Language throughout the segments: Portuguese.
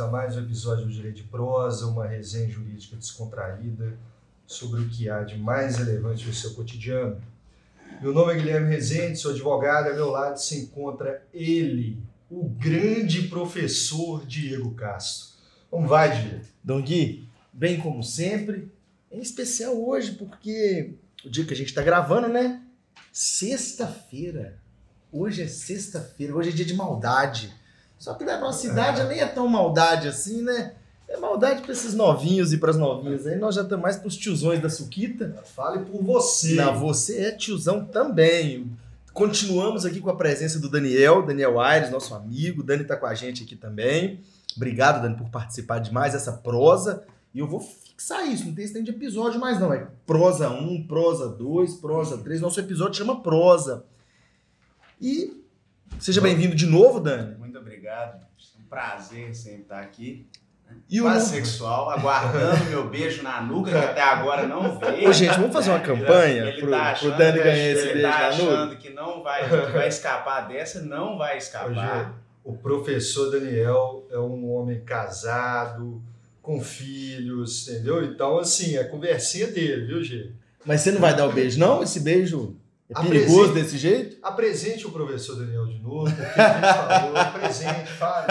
a mais um episódio do Direito de Prosa, uma resenha jurídica descontraída sobre o que há de mais relevante no seu cotidiano. Meu nome é Guilherme Rezende, sou advogado, ao meu lado se encontra ele, o grande professor Diego Castro. Como vai, Diego? Dom Gui, bem como sempre, em especial hoje, porque o dia que a gente está gravando, né? Sexta-feira. Hoje é sexta-feira, hoje é dia de maldade. Só que na nossa idade nem é tão maldade assim, né? É maldade para esses novinhos e para as novinhas aí. Nós já estamos mais para os tiozões da Suquita. Fale por você. Não, você é tiozão também. Continuamos aqui com a presença do Daniel, Daniel Aires, nosso amigo. Dani está com a gente aqui também. Obrigado, Dani, por participar de mais essa prosa. E eu vou fixar isso, não tem esse de episódio mais não. É prosa 1, prosa 2, prosa 3. Nosso episódio chama prosa. E seja bem-vindo de novo, Dani obrigado. É um prazer sempre estar aqui. E o sexual, aguardando meu beijo na nuca, que até agora não veio. Ô, gente, vamos fazer uma campanha ele, ele pro, tá pro Dani ganhar esse ele beijo tá na nuca? achando que não vai, que vai escapar dessa, não vai escapar. o professor Daniel é um homem casado, com filhos, entendeu? Então, assim, é a conversinha dele, viu, Gê? Mas você não vai dar o beijo, não? Esse beijo é perigoso desse jeito? Apresente o professor Daniel de novo, porque ele falou, apresente, fale.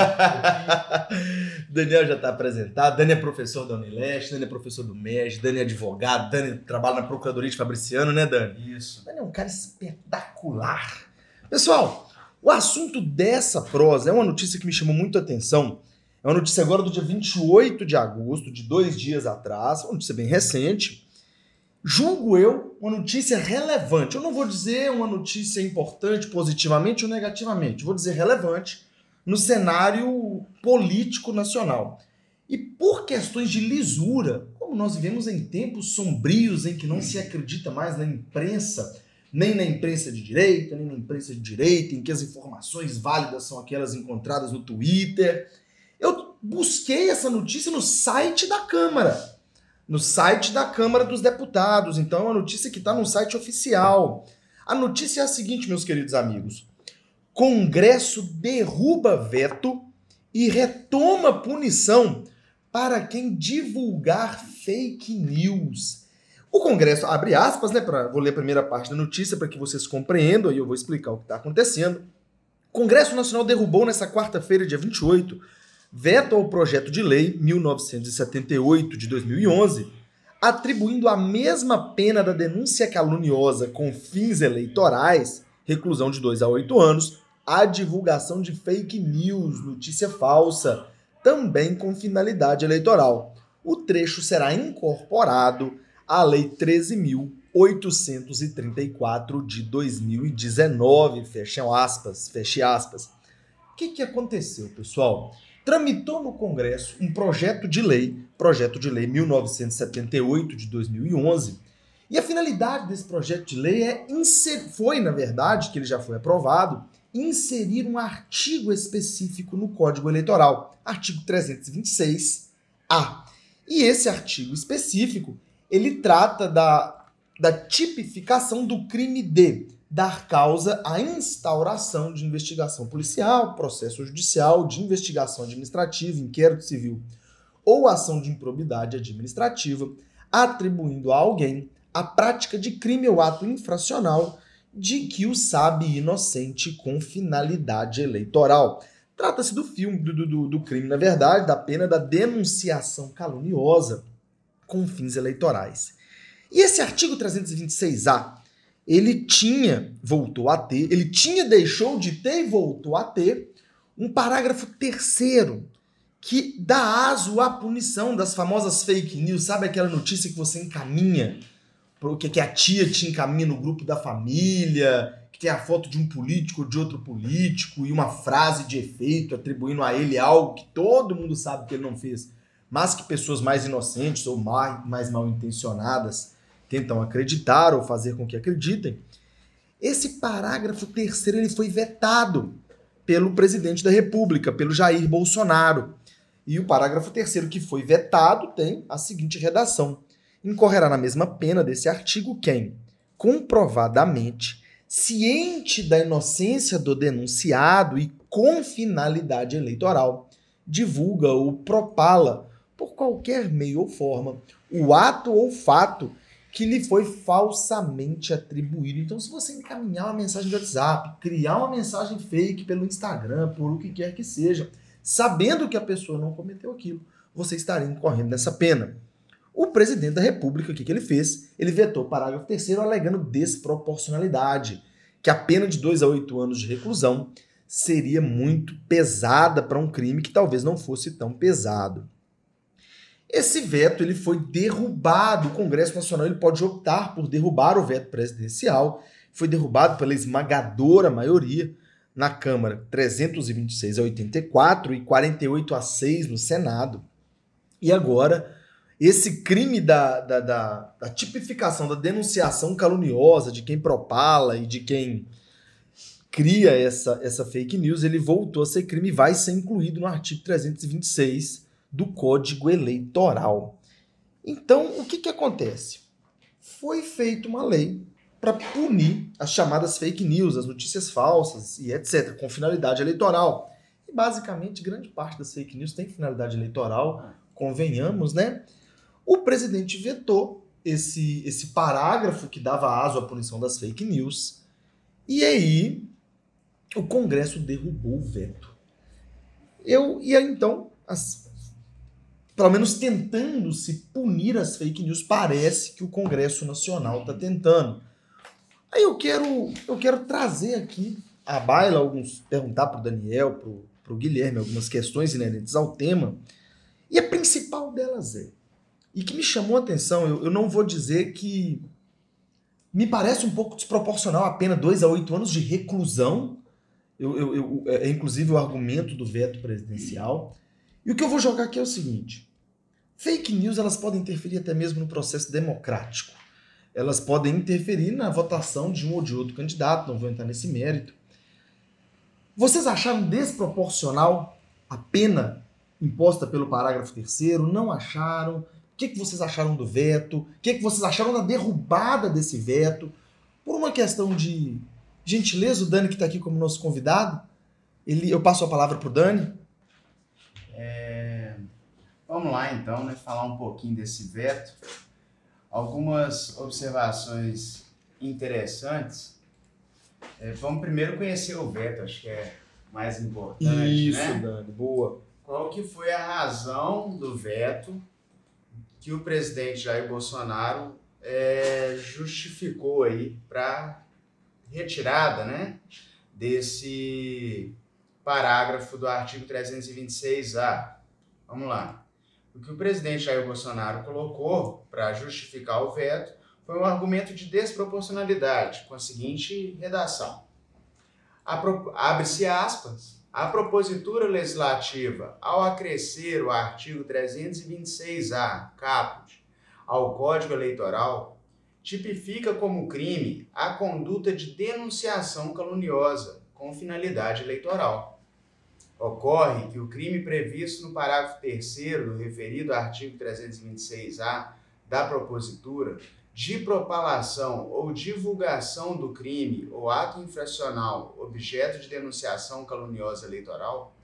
Daniel já está apresentado, Dani é professor da Unileste, Dani é professor do MES, Dani é advogado, Dani trabalha na Procuradoria de Fabriciano, né, Dani? Isso. Dani é um cara espetacular. Pessoal, o assunto dessa prosa é uma notícia que me chamou muito a atenção. É uma notícia agora do dia 28 de agosto, de dois dias atrás, uma notícia bem recente julgo eu, uma notícia relevante. Eu não vou dizer uma notícia importante positivamente ou negativamente, vou dizer relevante no cenário político nacional. E por questões de lisura, como nós vivemos em tempos sombrios em que não se acredita mais na imprensa, nem na imprensa de direita, nem na imprensa de direita, em que as informações válidas são aquelas encontradas no Twitter. Eu busquei essa notícia no site da Câmara no site da Câmara dos Deputados. Então é uma notícia que está no site oficial. A notícia é a seguinte, meus queridos amigos: Congresso derruba veto e retoma punição para quem divulgar fake news. O Congresso, abre aspas, né? Pra, vou ler a primeira parte da notícia para que vocês compreendam e eu vou explicar o que está acontecendo. O Congresso Nacional derrubou nessa quarta-feira, dia 28, veto ao projeto de lei 1978 de 2011, atribuindo a mesma pena da denúncia caluniosa com fins eleitorais, reclusão de 2 a 8 anos, à divulgação de fake news, notícia falsa, também com finalidade eleitoral. O trecho será incorporado à Lei 13.834 de 2019, fecha aspas, feche aspas. O que, que aconteceu, pessoal? Tramitou no Congresso um projeto de lei, projeto de lei 1978 de 2011, e a finalidade desse projeto de lei é foi, na verdade, que ele já foi aprovado, inserir um artigo específico no Código Eleitoral, artigo 326-A. E esse artigo específico, ele trata da, da tipificação do crime de dar causa à instauração de investigação policial, processo judicial, de investigação administrativa, inquérito civil ou ação de improbidade administrativa, atribuindo a alguém a prática de crime ou ato infracional de que o sabe inocente com finalidade eleitoral. Trata-se do filme do, do, do crime, na verdade, da pena da denunciação caluniosa com fins eleitorais. E esse artigo 326A ele tinha, voltou a ter, ele tinha, deixou de ter e voltou a ter um parágrafo terceiro que dá aso à punição das famosas fake news. Sabe aquela notícia que você encaminha, que, a tia te encaminha no grupo da família, que tem a foto de um político ou de outro político e uma frase de efeito atribuindo a ele algo que todo mundo sabe que ele não fez, mas que pessoas mais inocentes ou mais, mais mal intencionadas tentam acreditar ou fazer com que acreditem. Esse parágrafo terceiro ele foi vetado pelo presidente da República, pelo Jair Bolsonaro. E o parágrafo terceiro que foi vetado tem a seguinte redação: incorrerá na mesma pena desse artigo quem, comprovadamente, ciente da inocência do denunciado e com finalidade eleitoral, divulga ou propala, por qualquer meio ou forma, o ato ou fato que lhe foi falsamente atribuído. Então, se você encaminhar uma mensagem de WhatsApp, criar uma mensagem fake pelo Instagram, por o que quer que seja, sabendo que a pessoa não cometeu aquilo, você estaria incorrendo nessa pena. O presidente da República, o que, que ele fez? Ele vetou o parágrafo 3 alegando desproporcionalidade, que a pena de 2 a 8 anos de reclusão seria muito pesada para um crime que talvez não fosse tão pesado. Esse veto ele foi derrubado. O Congresso Nacional ele pode optar por derrubar o veto presidencial. Foi derrubado pela esmagadora maioria na Câmara, 326 a 84 e 48 a 6 no Senado. E agora, esse crime da, da, da, da tipificação, da denunciação caluniosa de quem propala e de quem cria essa, essa fake news, ele voltou a ser crime e vai ser incluído no artigo 326 do Código Eleitoral. Então, o que, que acontece? Foi feita uma lei para punir as chamadas fake news, as notícias falsas e etc., com finalidade eleitoral. E basicamente, grande parte das fake news tem finalidade eleitoral, convenhamos, né? O presidente vetou esse, esse parágrafo que dava aso à punição das fake news. E aí, o Congresso derrubou o veto. Eu, e aí, então, as, pelo menos tentando se punir as fake news, parece que o Congresso Nacional está tentando. Aí eu quero, eu quero trazer aqui a baila, alguns, perguntar para o Daniel, para o Guilherme, algumas questões inerentes ao tema. E a principal delas é, e que me chamou a atenção, eu, eu não vou dizer que me parece um pouco desproporcional a pena 2 a 8 anos de reclusão, eu, eu, eu, é inclusive o argumento do veto presidencial. E o que eu vou jogar aqui é o seguinte: Fake news elas podem interferir até mesmo no processo democrático. Elas podem interferir na votação de um ou de outro candidato, não vou entrar nesse mérito. Vocês acharam desproporcional a pena imposta pelo parágrafo 3 Não acharam? O que, que vocês acharam do veto? O que, que vocês acharam da derrubada desse veto? Por uma questão de gentileza, o Dani que está aqui como nosso convidado, ele, eu passo a palavra para o Dani. Vamos lá então, né, falar um pouquinho desse veto. Algumas observações interessantes. É, vamos primeiro conhecer o veto, acho que é mais importante. Isso, né? Dani, boa. Qual que foi a razão do veto que o presidente Jair Bolsonaro é, justificou aí para retirada, né, desse parágrafo do artigo 326A. Vamos lá. O que o presidente Jair Bolsonaro colocou para justificar o veto foi um argumento de desproporcionalidade, com a seguinte redação. Abre-se aspas. A propositura legislativa, ao acrescer o artigo 326-A, caput, ao Código Eleitoral, tipifica como crime a conduta de denunciação caluniosa com finalidade eleitoral Ocorre que o crime previsto no parágrafo 3 do referido artigo 326-A da propositura de propalação ou divulgação do crime ou ato infracional objeto de denunciação caluniosa eleitoral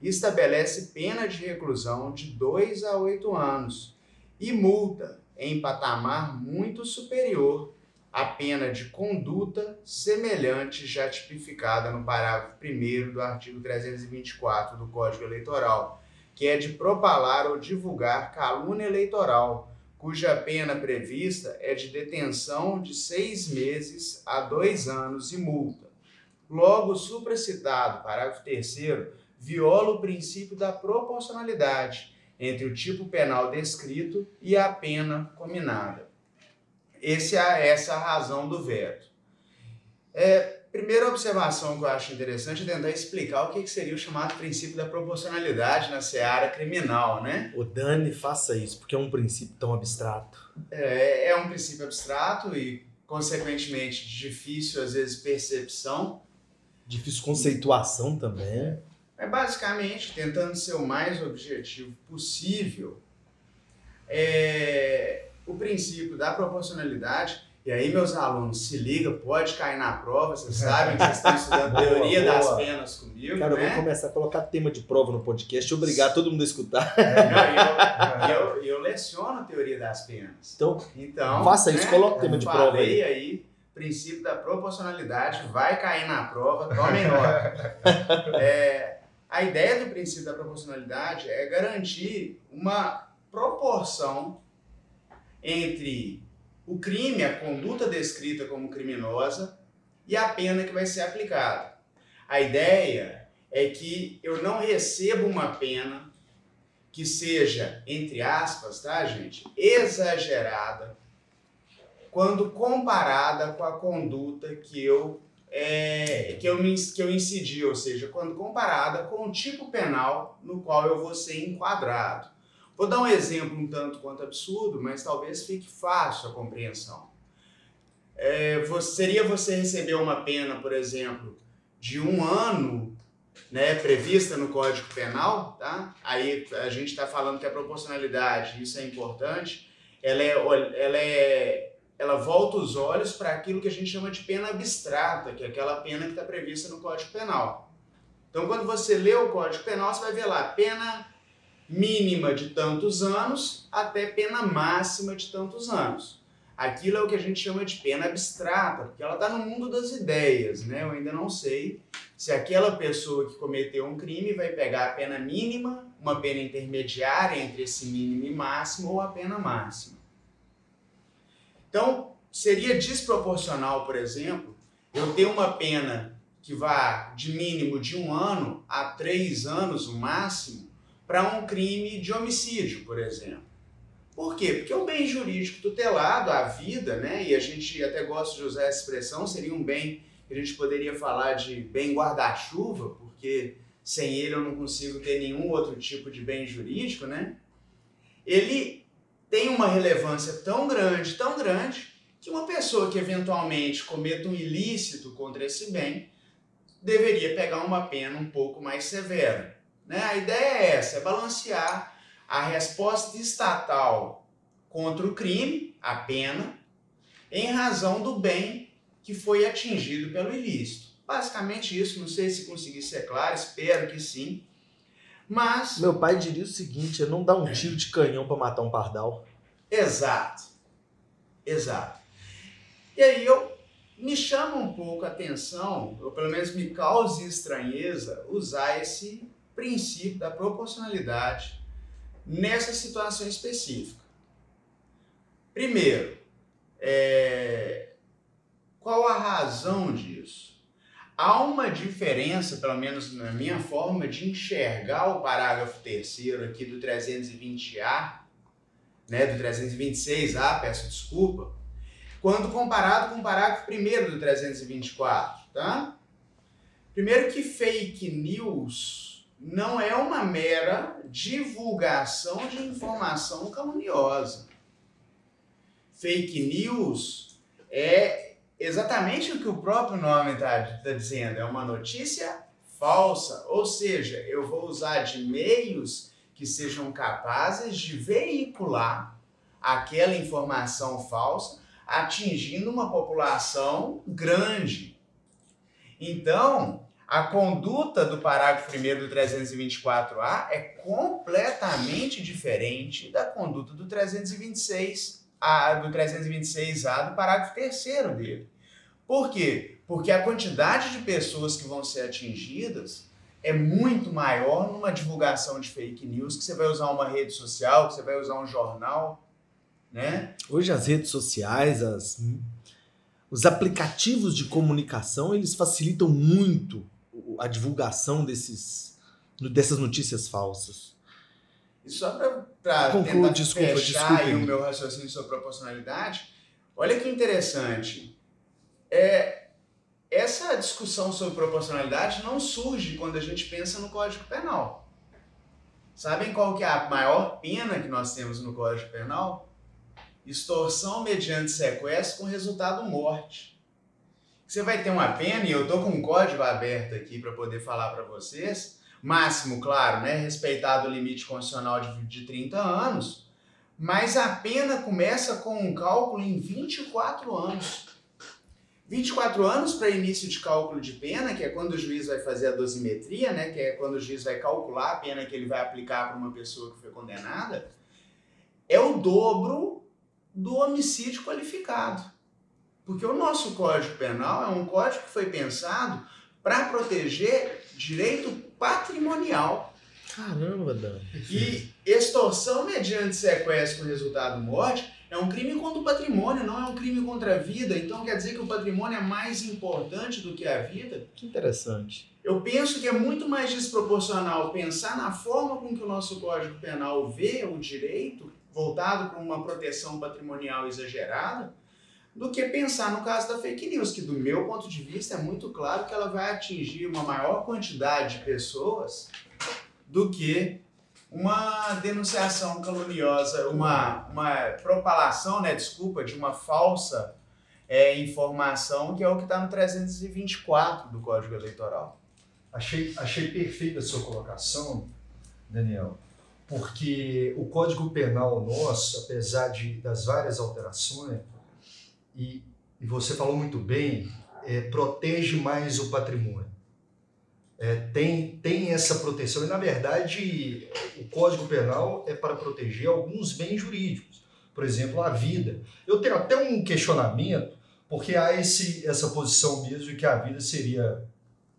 estabelece pena de reclusão de 2 a 8 anos e multa em patamar muito superior a pena de conduta semelhante já tipificada no parágrafo 1 do artigo 324 do Código Eleitoral, que é de propalar ou divulgar calúnia eleitoral, cuja pena prevista é de detenção de seis meses a dois anos e multa. Logo, o supracitado parágrafo 3 viola o princípio da proporcionalidade entre o tipo penal descrito e a pena combinada. Esse é, essa é a razão do veto. É, primeira observação que eu acho interessante é tentar explicar o que seria o chamado princípio da proporcionalidade na seara criminal, né? O Dani faça isso, porque é um princípio tão abstrato. É, é um princípio abstrato e, consequentemente, difícil, às vezes, percepção. Difícil conceituação também. É basicamente tentando ser o mais objetivo possível. É, o princípio da proporcionalidade E aí, meus alunos, se liga, pode cair na prova, vocês sabem que vocês estão estudando teoria boa. das penas comigo, Cara, eu né? vou começar a colocar tema de prova no podcast obrigar todo mundo a escutar. Não, eu, eu, eu leciono teoria das penas. Então, Então, Faça isso, né, coloque o tema de prova falei aí, princípio da proporcionalidade vai cair na prova, tomem nota. É, a ideia do princípio da proporcionalidade é garantir uma proporção entre o crime, a conduta descrita como criminosa e a pena que vai ser aplicada. A ideia é que eu não recebo uma pena que seja, entre aspas, tá, gente, exagerada quando comparada com a conduta que eu é, que, eu que eu incidi, ou seja, quando comparada com o tipo penal no qual eu vou ser enquadrado. Vou dar um exemplo um tanto quanto absurdo, mas talvez fique fácil a compreensão. É, vo- seria você receber uma pena, por exemplo, de um ano né, prevista no Código Penal, tá? Aí a gente está falando que a proporcionalidade, isso é importante, ela é, ela é ela volta os olhos para aquilo que a gente chama de pena abstrata, que é aquela pena que está prevista no Código Penal. Então, quando você lê o Código Penal, você vai ver lá pena mínima de tantos anos até pena máxima de tantos anos. Aquilo é o que a gente chama de pena abstrata, porque ela está no mundo das ideias, né? Eu ainda não sei se aquela pessoa que cometeu um crime vai pegar a pena mínima, uma pena intermediária entre esse mínimo e máximo ou a pena máxima. Então, seria desproporcional, por exemplo, eu ter uma pena que vá de mínimo de um ano a três anos, o máximo, para um crime de homicídio, por exemplo. Por quê? Porque o bem jurídico tutelado, a vida, né? E a gente até gosta de usar essa expressão, seria um bem que a gente poderia falar de bem guarda-chuva, porque sem ele eu não consigo ter nenhum outro tipo de bem jurídico, né? Ele tem uma relevância tão grande, tão grande, que uma pessoa que eventualmente cometa um ilícito contra esse bem deveria pegar uma pena um pouco mais severa. Né? A ideia é essa, é balancear a resposta estatal contra o crime, a pena, em razão do bem que foi atingido pelo ilícito. Basicamente isso, não sei se consegui ser claro, espero que sim. Mas meu pai diria o seguinte: é não dar um tiro de canhão pra matar um pardal. Exato. Exato. E aí eu me chama um pouco a atenção, ou pelo menos me causa estranheza, usar esse princípio da proporcionalidade nessa situação específica. Primeiro, é, qual a razão disso? Há uma diferença, pelo menos na minha forma de enxergar o parágrafo terceiro aqui do 320A, né, do 326A, peço desculpa, quando comparado com o parágrafo 1 do 324, tá? Primeiro que fake news não é uma mera divulgação de informação caluniosa. Fake news é exatamente o que o próprio nome está dizendo, é uma notícia falsa, ou seja, eu vou usar de meios que sejam capazes de veicular aquela informação falsa, atingindo uma população grande. Então, a conduta do parágrafo 1 do 324A é completamente diferente da conduta do 326A, do 326A do parágrafo 3 dele. Por quê? Porque a quantidade de pessoas que vão ser atingidas é muito maior numa divulgação de fake news, que você vai usar uma rede social, que você vai usar um jornal, né? Hoje as redes sociais, as, os aplicativos de comunicação, eles facilitam muito a divulgação desses, dessas notícias falsas. E só para tentar desculpa, fechar desculpe. aí o meu raciocínio sobre proporcionalidade, olha que interessante. É, essa discussão sobre proporcionalidade não surge quando a gente pensa no Código Penal. Sabem qual que é a maior pena que nós temos no Código Penal? Extorsão mediante sequestro com resultado morte. Você vai ter uma pena, e eu tô com um código aberto aqui para poder falar para vocês, máximo, claro, né, respeitado o limite constitucional de, de 30 anos, mas a pena começa com um cálculo em 24 anos. 24 anos para início de cálculo de pena, que é quando o juiz vai fazer a dosimetria, né, que é quando o juiz vai calcular a pena que ele vai aplicar para uma pessoa que foi condenada, é o dobro do homicídio qualificado. Porque o nosso Código Penal é um código que foi pensado para proteger direito patrimonial. Caramba, Dan. E extorsão mediante sequestro com resultado morte é um crime contra o patrimônio, não é um crime contra a vida. Então quer dizer que o patrimônio é mais importante do que a vida? Que interessante. Eu penso que é muito mais desproporcional pensar na forma com que o nosso Código Penal vê o direito, voltado para uma proteção patrimonial exagerada, do que pensar no caso da fake news, que do meu ponto de vista é muito claro que ela vai atingir uma maior quantidade de pessoas do que uma denunciação caluniosa, uma, uma propalação, né, desculpa, de uma falsa é, informação, que é o que está no 324 do Código Eleitoral. Achei, achei perfeita a sua colocação, Daniel, porque o Código Penal nosso, apesar de, das várias alterações, e, e você falou muito bem, é, protege mais o patrimônio. É, tem, tem essa proteção, e na verdade o Código Penal é para proteger alguns bens jurídicos, por exemplo, a vida. Eu tenho até um questionamento, porque há esse, essa posição mesmo de que a vida seria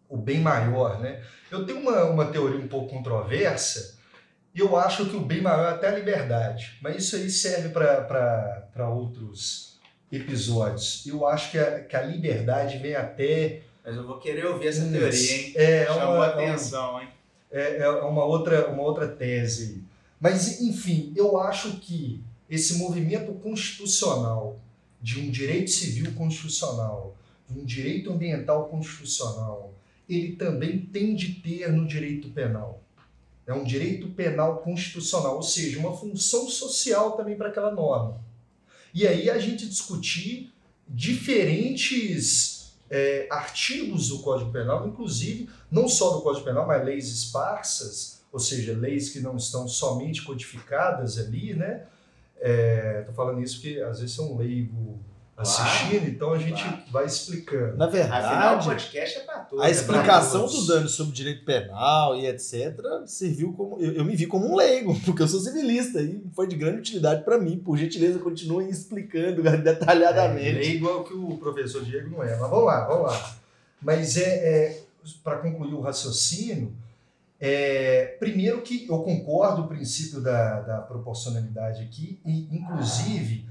o bem maior. Né? Eu tenho uma, uma teoria um pouco controversa, e eu acho que o bem maior é até a liberdade, mas isso aí serve para outros episódios. Eu acho que a, que a liberdade vem até. Mas eu vou querer ouvir essa teoria, hein? É, Chamou uma, atenção, hein? É, é uma, outra, uma outra tese. Mas, enfim, eu acho que esse movimento constitucional, de um direito civil constitucional, de um direito ambiental constitucional, ele também tem de ter no direito penal. É um direito penal constitucional, ou seja, uma função social também para aquela norma. E aí a gente discutir diferentes é, artigos do Código Penal, inclusive não só do Código Penal, mas leis esparsas, ou seja, leis que não estão somente codificadas ali, né? Estou é, falando isso porque às vezes é um leigo assistindo, claro, então a gente claro. vai explicando. Na verdade, Afinal, o podcast é para todos. A explicação do Dani sobre direito penal e etc. serviu como. Eu, eu, me vi como um leigo, porque eu sou civilista e foi de grande utilidade para mim. Por gentileza, continuem explicando detalhadamente. É, leigo é o que o professor Diego não é. Mas vamos lá, vamos lá. Mas é, é para concluir o raciocínio, é, primeiro que eu concordo o princípio da, da proporcionalidade aqui, e inclusive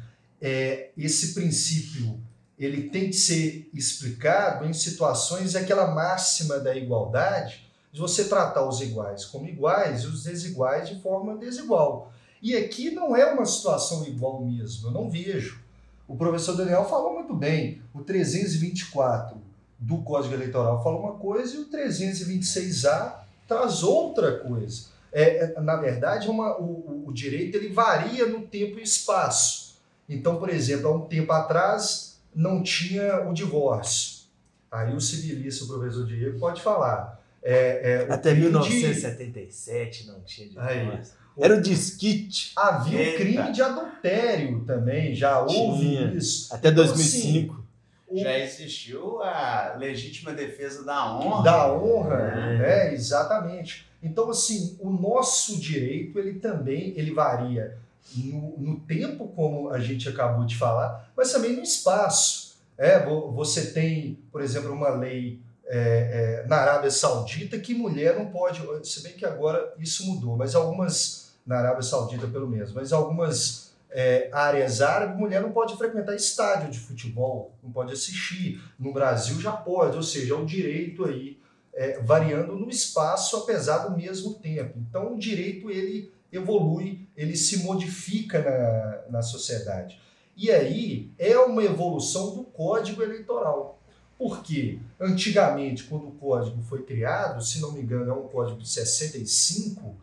é, esse princípio ele tem que ser explicado em situações aquela máxima da igualdade, de você tratar os iguais como iguais e os desiguais de forma desigual. E aqui não é uma situação igual mesmo, eu não vejo. O professor Daniel falou muito bem, o 324 do Código Eleitoral fala uma coisa e o 326A traz outra coisa. É, é na verdade, uma, o, o direito ele varia no tempo e espaço. Então, por exemplo, há um tempo atrás não tinha o divórcio. Aí o civilista, o professor Diego, pode falar. É, é, Até 1977 de... não tinha divórcio. Era o disquite. Havia o crime de adultério também, já houve tinha. isso. Até então, 2005. Assim, já existiu a legítima defesa da honra. Da honra, é. é, exatamente. Então, assim, o nosso direito, ele também ele varia no, no, tempo, como a gente acabou de falar, mas também no espaço. É, você tem, por exemplo, uma lei é, é, na Arábia Saudita que mulher não pode, se bem que agora isso mudou, mas algumas, na Arábia Saudita pelo menos, mas algumas é, áreas árabes, mulher não pode frequentar estádio de futebol, não pode assistir. No Brasil já pode, ou seja, é o direito aí é, variando no espaço, apesar do mesmo tempo. Então, o direito ele evolui, ele se modifica na, na sociedade. E aí é uma evolução do Código Eleitoral. Porque antigamente, quando o código foi criado, se não me engano, é um código de 65,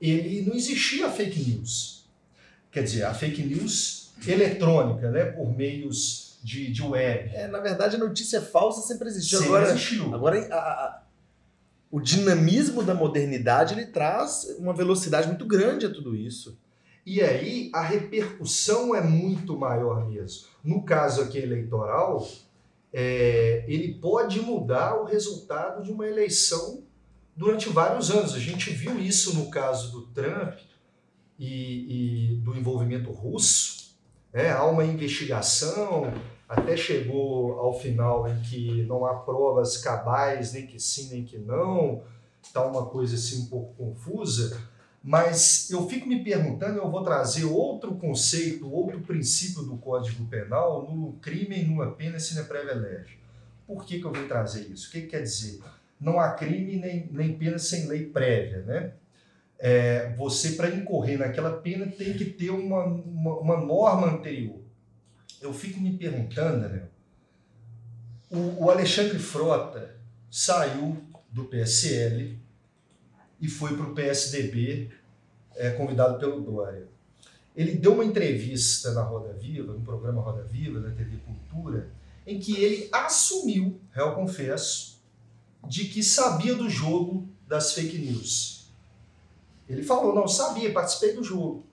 ele não existia fake news. Quer dizer, a fake news eletrônica, né, por meios de, de web. É, na verdade, a notícia falsa sempre existiu. Sempre agora, existiu. Agora, a, o dinamismo da modernidade ele traz uma velocidade muito grande a tudo isso. E aí a repercussão é muito maior mesmo. No caso aqui eleitoral, é, ele pode mudar o resultado de uma eleição durante vários anos. A gente viu isso no caso do Trump e, e do envolvimento russo. É, há uma investigação, até chegou ao final em que não há provas cabais, nem que sim, nem que não, está uma coisa assim um pouco confusa. Mas eu fico me perguntando, eu vou trazer outro conceito, outro princípio do Código Penal no crime e numa pena sine previa lege. Por que, que eu vou trazer isso? O que, que quer dizer? Não há crime nem, nem pena sem lei prévia, né? É, você, para incorrer naquela pena, tem que ter uma, uma, uma norma anterior. Eu fico me perguntando, né? O, o Alexandre Frota saiu do PSL, e foi para o PSDB, é, convidado pelo Dória. Ele deu uma entrevista na Roda Viva, no programa Roda Viva, da TV Cultura, em que ele assumiu, réu confesso, de que sabia do jogo das fake news. Ele falou, não, sabia, participei do jogo.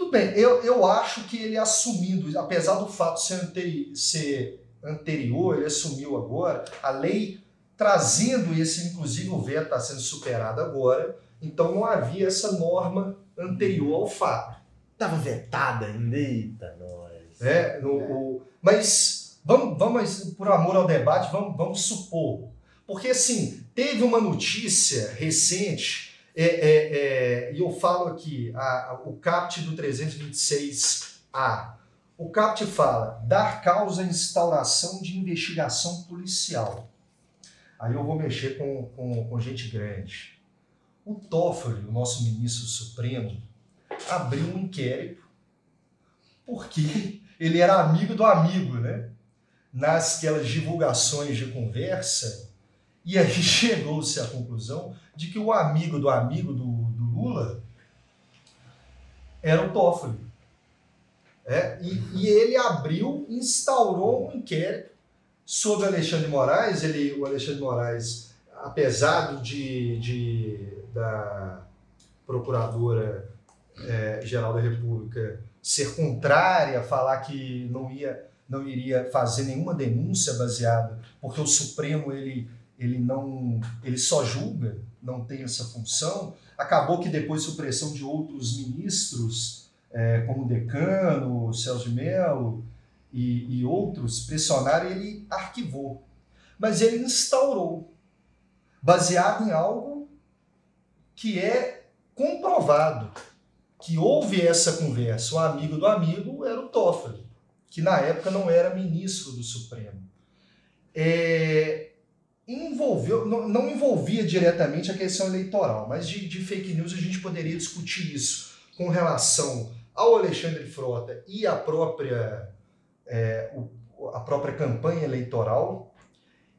Tudo bem, eu, eu acho que ele assumindo, apesar do fato ser, anteri ser anterior, ele assumiu agora, a lei trazendo esse, inclusive o veto está sendo superado agora, então não havia essa norma anterior ao fato. Estava vetada ainda, eita, nós. É, no, é. O, mas vamos, vamos, por amor ao debate, vamos, vamos supor. Porque assim, teve uma notícia recente, é, é, é, e eu falo aqui, a, a, o CAPT do 326A. O CAPT fala dar causa à instauração de investigação policial. Aí eu vou mexer com, com, com gente grande. O Toffoli, o nosso ministro supremo, abriu um inquérito porque ele era amigo do amigo, né? Nas aquelas divulgações de conversa, e aí chegou-se à conclusão de que o amigo do amigo do, do Lula era o Toffoli. É, e, e ele abriu, instaurou um inquérito Sobre Alexandre Moraes, ele, o Alexandre Moraes, apesar de, de da Procuradora é, Geral da República ser contrária, falar que não ia não iria fazer nenhuma denúncia baseada, porque o Supremo ele, ele não ele só julga, não tem essa função. Acabou que depois supressão de outros ministros, é, como o decano, Celso de Mello, e, e outros pressionaram, ele arquivou. Mas ele instaurou, baseado em algo que é comprovado, que houve essa conversa. O amigo do amigo era o Toffoli, que na época não era ministro do Supremo. É, envolveu, não, não, envolvia diretamente a questão eleitoral, mas de, de, fake news a gente poderia discutir isso com relação ao Alexandre Frota e à própria é, o, a própria campanha eleitoral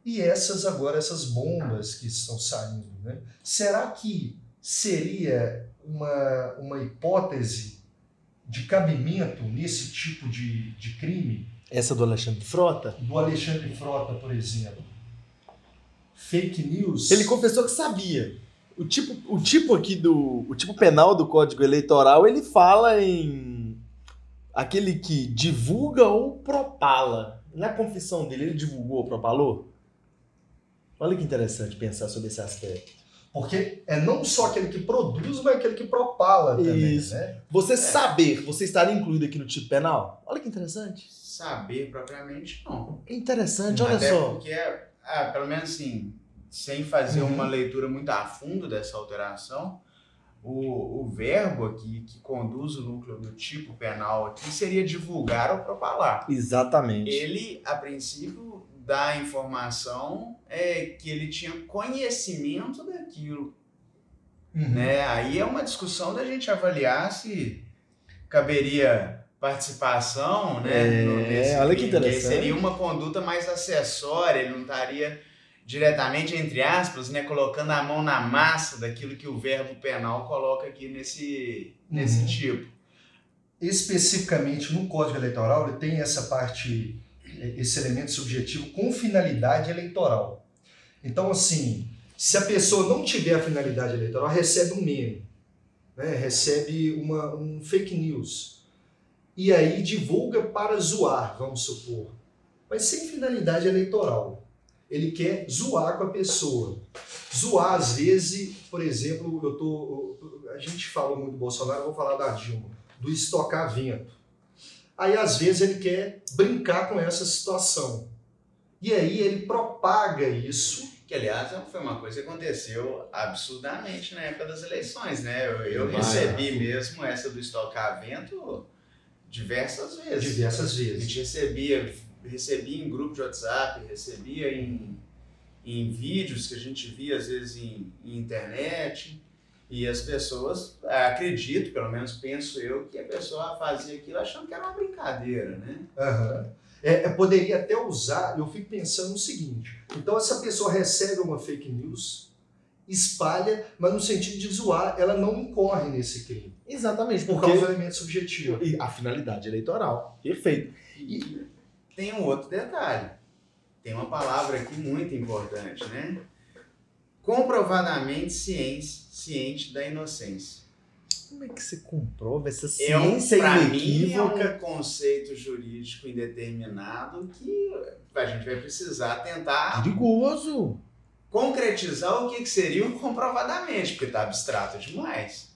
e essas agora, essas bombas que estão saindo. Né? Será que seria uma, uma hipótese de cabimento nesse tipo de, de crime? Essa do Alexandre Frota? Do Alexandre Frota, por exemplo. Fake news. Ele confessou que sabia. O tipo, o tipo aqui do. O tipo penal do Código Eleitoral, ele fala em aquele que divulga ou propala. Na confissão dele, ele divulgou ou propalou? Olha que interessante pensar sobre esse aspecto. Porque é não só aquele que produz, mas aquele que propala também. Isso. Né? Você é. saber, você estar incluído aqui no tipo penal. Olha que interessante. Saber propriamente, não. É interessante, olha Até só. Porque, ah, pelo menos assim, sem fazer uhum. uma leitura muito a fundo dessa alteração, o, o verbo aqui que conduz o núcleo do tipo penal aqui seria divulgar ou propalar. Exatamente. Ele, a princípio, dá a informação é, que ele tinha conhecimento daquilo. Uhum. Né? Aí é uma discussão da gente avaliar se caberia participação né, é, olha que interessante. seria uma conduta mais acessória, ele não estaria diretamente, entre aspas, né, colocando a mão na massa daquilo que o verbo penal coloca aqui nesse, nesse uhum. tipo. Especificamente no Código Eleitoral, ele tem essa parte, esse elemento subjetivo com finalidade eleitoral. Então, assim, se a pessoa não tiver a finalidade eleitoral, recebe um meme. né, recebe uma, um fake news e aí divulga para zoar, vamos supor, mas sem finalidade eleitoral. Ele quer zoar com a pessoa. Zoar, às vezes, por exemplo, eu tô, a gente falou muito do Bolsonaro, vou falar da Dilma, do estocar vento. Aí, às vezes, ele quer brincar com essa situação. E aí ele propaga isso que, aliás, foi uma coisa que aconteceu absurdamente na época das eleições, né? Eu, eu recebi mesmo essa do estocar vento diversas vezes. Diversas vezes. A gente recebia, recebia em grupo de WhatsApp, recebia em, em vídeos que a gente via, às vezes, em, em internet. E as pessoas, acredito, pelo menos penso eu, que a pessoa fazia aquilo achando que era uma brincadeira, né? Uhum. É, poderia até usar, eu fico pensando no seguinte: então essa pessoa recebe uma fake news, espalha, mas no sentido de zoar, ela não incorre nesse crime. Exatamente, por causa do elemento subjetivo. E a finalidade eleitoral. Perfeito. E tem um outro detalhe. Tem uma palavra aqui muito importante, né? Comprovadamente ciente, ciente da inocência. Como é que você comprova essa ciência é um, inequívoca? Mim é um conceito jurídico indeterminado que a gente vai precisar tentar. Perigoso! Concretizar o que seria um comprovadamente, porque está abstrato demais.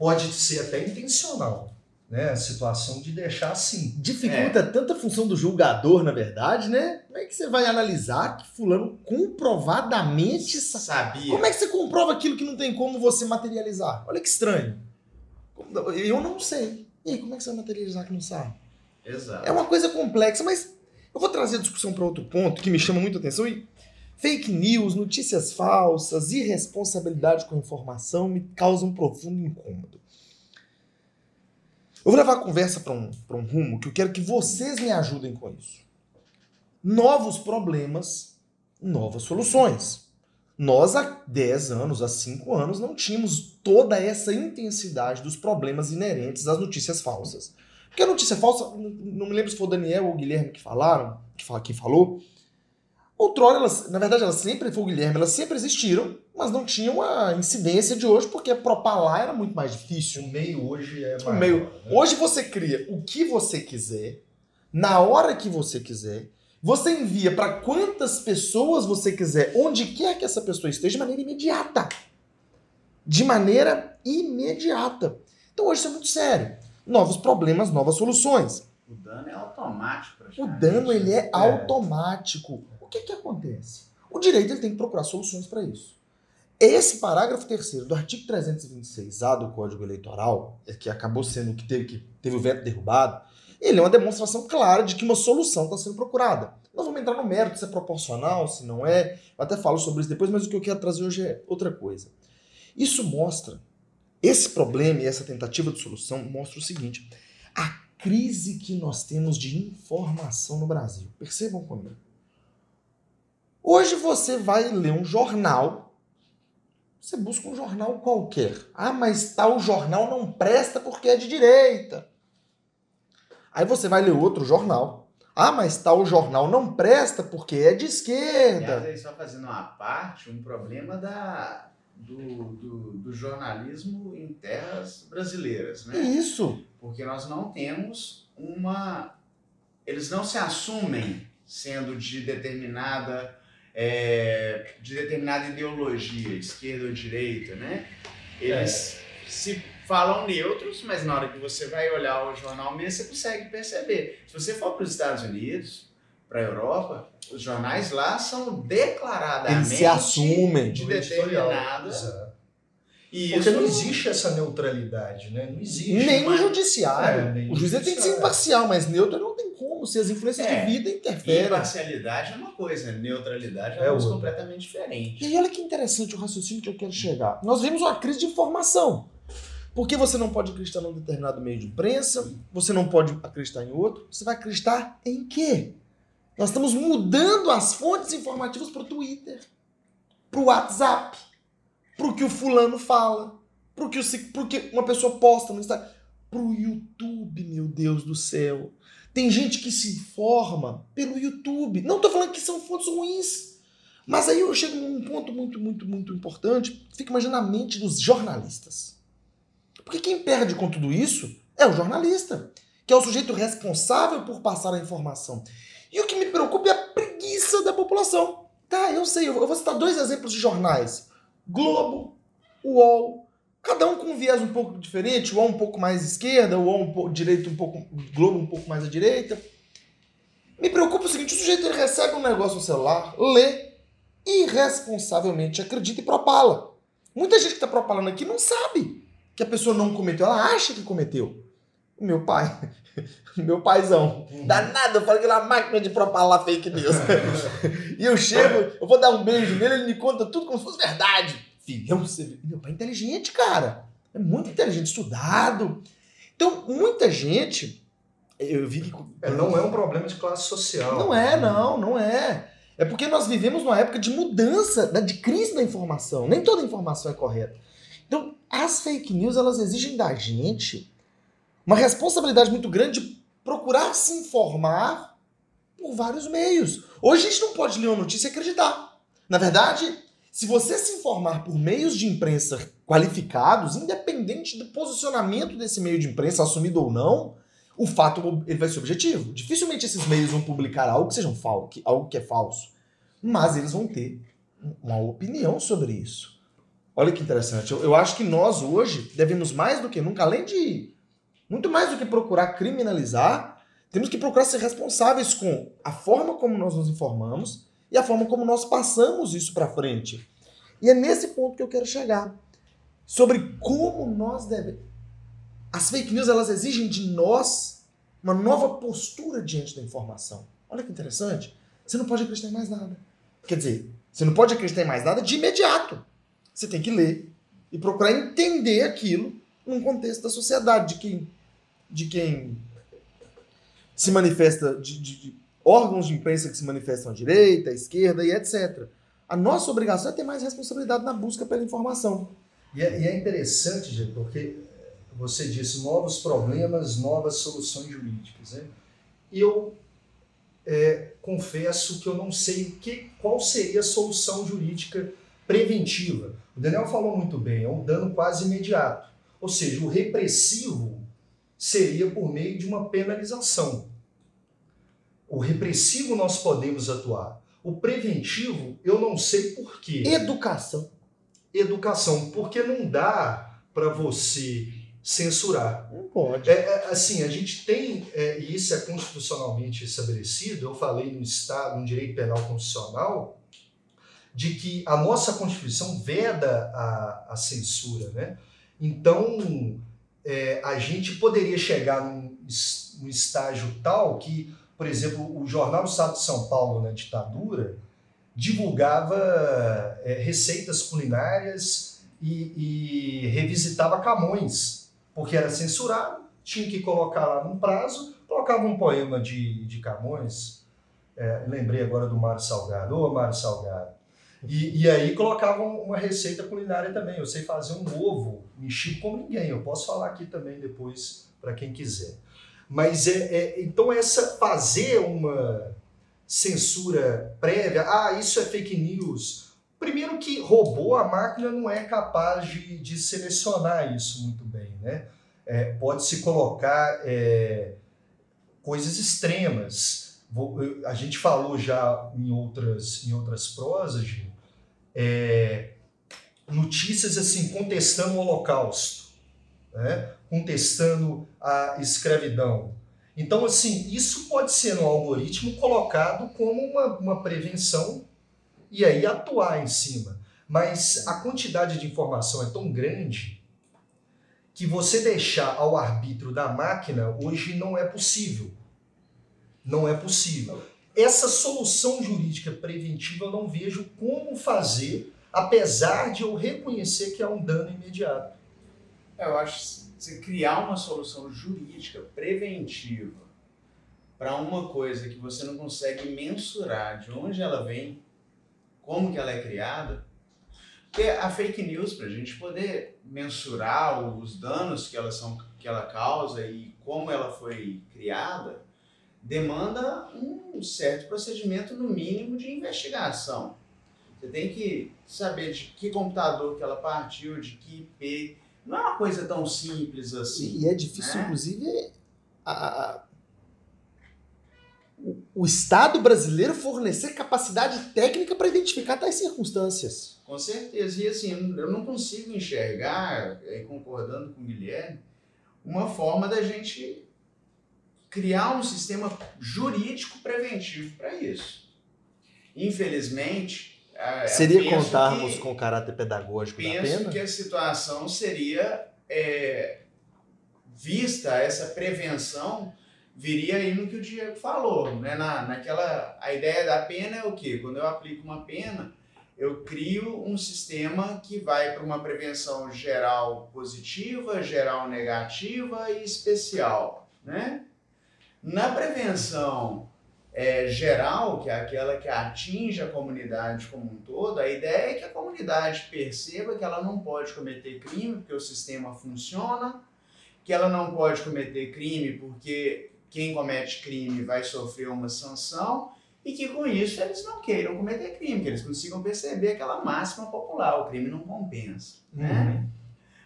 Pode ser até intencional né, a situação de deixar assim. Dificulta é. tanta função do julgador, na verdade, né? Como é que você vai analisar que fulano comprovadamente sabia? Como é que você comprova aquilo que não tem como você materializar? Olha que estranho. Eu não sei. E aí, como é que você vai materializar que não sabe? Exato. É uma coisa complexa, mas eu vou trazer a discussão para outro ponto que me chama muita atenção e fake news, notícias falsas, irresponsabilidade com informação me causam um profundo incômodo. Eu vou levar a conversa para um, um rumo que eu quero que vocês me ajudem com isso. Novos problemas, novas soluções. Nós, há 10 anos, há 5 anos, não tínhamos toda essa intensidade dos problemas inerentes às notícias falsas. Porque a notícia falsa, não me lembro se foi o Daniel ou o Guilherme que falaram, que, fala, que falou, Outrora, elas, na verdade, elas sempre, foi o Guilherme, elas sempre existiram, mas não tinham a incidência de hoje, porque propalar era muito mais difícil. O meio hoje é maior. O meio, né? Hoje você cria o que você quiser, na hora que você quiser, você envia para quantas pessoas você quiser, onde quer que essa pessoa esteja, de maneira imediata. De maneira imediata. Então hoje isso é muito sério. Novos problemas, novas soluções. O dano é automático. O dano ele é, é. automático que, que acontece? O direito ele tem que procurar soluções para isso. Esse parágrafo terceiro do artigo 326A do Código Eleitoral, é que acabou sendo que teve, que teve o veto derrubado, ele é uma demonstração clara de que uma solução está sendo procurada. Não vamos entrar no mérito se é proporcional, se não é. Eu até falo sobre isso depois, mas o que eu quero trazer hoje é outra coisa. Isso mostra, esse problema e essa tentativa de solução mostra o seguinte: a crise que nós temos de informação no Brasil. Percebam comigo. Hoje você vai ler um jornal, você busca um jornal qualquer. Ah, mas tal jornal não presta porque é de direita. Aí você vai ler outro jornal. Ah, mas tal jornal não presta porque é de esquerda. Aliás, aí só fazendo uma parte, um problema da, do, do, do, jornalismo em terras brasileiras, né? Isso. Porque nós não temos uma. Eles não se assumem sendo de determinada é, de determinada ideologia, esquerda ou direita, né? Eles é. se falam neutros, mas na hora que você vai olhar o jornal mesmo, você consegue perceber. Se você for para os Estados Unidos, para a Europa, os jornais lá são declaradamente Eles se assumem de determinada e Porque não existe essa neutralidade, né? Não existe. Nem no judiciário. É, nem o juiz tem que ser imparcial, mas neutro não como, se as influências é, de vida interferem. Imparcialidade é uma coisa, neutralidade é, é coisa completamente diferente. E olha que interessante o raciocínio que eu quero chegar. Nós vimos uma crise de informação. Porque você não pode acreditar num determinado meio de imprensa, você não pode acreditar em outro, você vai acreditar em quê? Nós estamos mudando as fontes informativas para o Twitter, para o WhatsApp pro que o fulano fala, pro que, o, que uma pessoa posta no Instagram, pro YouTube, meu Deus do céu. Tem gente que se informa pelo YouTube. Não tô falando que são fontes ruins. Mas aí eu chego num ponto muito, muito, muito importante. Fica imaginando a mente dos jornalistas. Porque quem perde com tudo isso é o jornalista, que é o sujeito responsável por passar a informação. E o que me preocupa é a preguiça da população. Tá, eu sei, eu vou citar dois exemplos de jornais: Globo, UOL, cada um com um viés um pouco diferente, o UOL um pouco mais esquerda, o UOL um pouco direito, um pouco Globo um pouco mais à direita. Me preocupa o seguinte, o sujeito ele recebe um negócio no celular, lê irresponsavelmente acredita e propala. Muita gente que está propalando aqui não sabe que a pessoa não cometeu, ela acha que cometeu. O meu pai, meu paizão, uhum. danado, eu falei que ele é uma máquina de propalar fake news. e eu chego, eu vou dar um beijo nele, ele me conta tudo como se fosse verdade. Filhão, você... meu pai é inteligente, cara. É muito inteligente, estudado. Então, muita gente, eu vi que. É, não é um problema de classe social. Não é, não, não é. É porque nós vivemos numa época de mudança, né, de crise da informação. Nem toda informação é correta. Então, as fake news, elas exigem da gente uma responsabilidade muito grande de procurar se informar por vários meios. Hoje a gente não pode ler uma notícia e acreditar. Na verdade, se você se informar por meios de imprensa qualificados, independente do posicionamento desse meio de imprensa, assumido ou não, o fato ele vai ser objetivo. Dificilmente esses meios vão publicar algo que seja falso, algo que é falso, mas eles vão ter uma opinião sobre isso. Olha que interessante. Eu, eu acho que nós hoje devemos mais do que nunca, além de muito mais do que procurar criminalizar, temos que procurar ser responsáveis com a forma como nós nos informamos e a forma como nós passamos isso para frente. E é nesse ponto que eu quero chegar. Sobre como nós devemos as fake news elas exigem de nós uma nova postura diante da informação. Olha que interessante. Você não pode acreditar em mais nada. Quer dizer, você não pode acreditar em mais nada de imediato. Você tem que ler e procurar entender aquilo num contexto da sociedade, de quem, de quem se manifesta, de, de, de órgãos de imprensa que se manifestam à direita, à esquerda e etc. A nossa obrigação é ter mais responsabilidade na busca pela informação. E é, e é interessante, gente, porque você disse novos problemas, novas soluções jurídicas. Né? Eu é, confesso que eu não sei que, qual seria a solução jurídica preventiva. O Daniel falou muito bem, é um dano quase imediato. Ou seja, o repressivo seria por meio de uma penalização. O repressivo nós podemos atuar. O preventivo, eu não sei por quê. Educação. Educação, porque não dá para você censurar. Não pode. É, é, assim, a gente tem, é, e isso é constitucionalmente estabelecido, eu falei no Estado, no direito penal constitucional, de que a nossa Constituição veda a, a censura. Né? Então, é, a gente poderia chegar num, num estágio tal que, por exemplo, o Jornal do Estado de São Paulo, na ditadura, divulgava é, receitas culinárias e, e revisitava Camões porque era censurado, tinha que colocar lá num prazo, colocava um poema de, de Camões, é, lembrei agora do Mário Salgado, ô Mário Salgado, e, e aí colocavam uma receita culinária também, eu sei fazer um ovo mexido como ninguém, eu posso falar aqui também depois para quem quiser. Mas é, é, então essa fazer uma censura prévia, ah, isso é fake news. Primeiro que robô, a máquina não é capaz de, de selecionar isso muito bem né? É, Pode-se colocar é, coisas extremas. Vou, eu, a gente falou já em outras, em outras prosas, Gil, é, notícias assim contestando o Holocausto, né? Contestando a escravidão. Então, assim, isso pode ser no algoritmo colocado como uma, uma prevenção e aí atuar em cima. Mas a quantidade de informação é tão grande que você deixar ao arbítrio da máquina hoje não é possível. Não é possível. Essa solução jurídica preventiva eu não vejo como fazer, apesar de eu reconhecer que é um dano imediato. Eu acho você criar uma solução jurídica preventiva para uma coisa que você não consegue mensurar de onde ela vem, como que ela é criada, porque a fake news, para a gente poder mensurar os danos que ela, são, que ela causa e como ela foi criada, demanda um certo procedimento, no mínimo, de investigação. Você tem que saber de que computador que ela partiu, de que IP, Não é uma coisa tão simples assim. E é difícil, né? inclusive, a- a- o- o Estado brasileiro fornecer capacidade técnica para identificar tais circunstâncias. Com certeza. E assim, eu não consigo enxergar, eh, concordando com o Guilherme, uma forma da gente criar um sistema jurídico preventivo para isso. Infelizmente. Eh, Seria contarmos que- com o caráter pedagógico da penso pena? que a situação seria é, vista essa prevenção viria aí no que o Diego falou, né? Na, naquela a ideia da pena é o quê? Quando eu aplico uma pena, eu crio um sistema que vai para uma prevenção geral positiva, geral negativa e especial, né? Na prevenção é, geral, que é aquela que atinge a comunidade como um todo, a ideia é que a comunidade perceba que ela não pode cometer crime porque o sistema funciona, que ela não pode cometer crime porque quem comete crime vai sofrer uma sanção e que com isso eles não queiram cometer crime, que eles consigam perceber aquela máxima popular, o crime não compensa, né?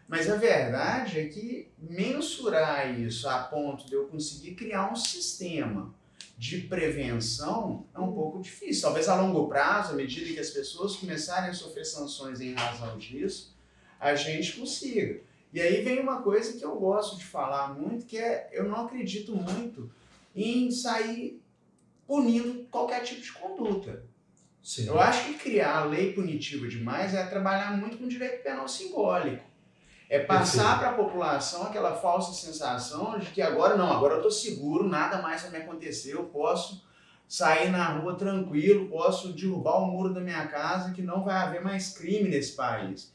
Mas a verdade é que mensurar isso a ponto de eu conseguir criar um sistema de prevenção é um pouco difícil. Talvez a longo prazo, à medida que as pessoas começarem a sofrer sanções em razão disso, a gente consiga. E aí vem uma coisa que eu gosto de falar muito, que é eu não acredito muito em sair punindo qualquer tipo de conduta. Sim. Eu acho que criar lei punitiva demais é trabalhar muito com direito penal simbólico. É passar para a população aquela falsa sensação de que agora não, agora eu estou seguro, nada mais vai me acontecer, eu posso sair na rua tranquilo, posso derrubar o muro da minha casa que não vai haver mais crime nesse país.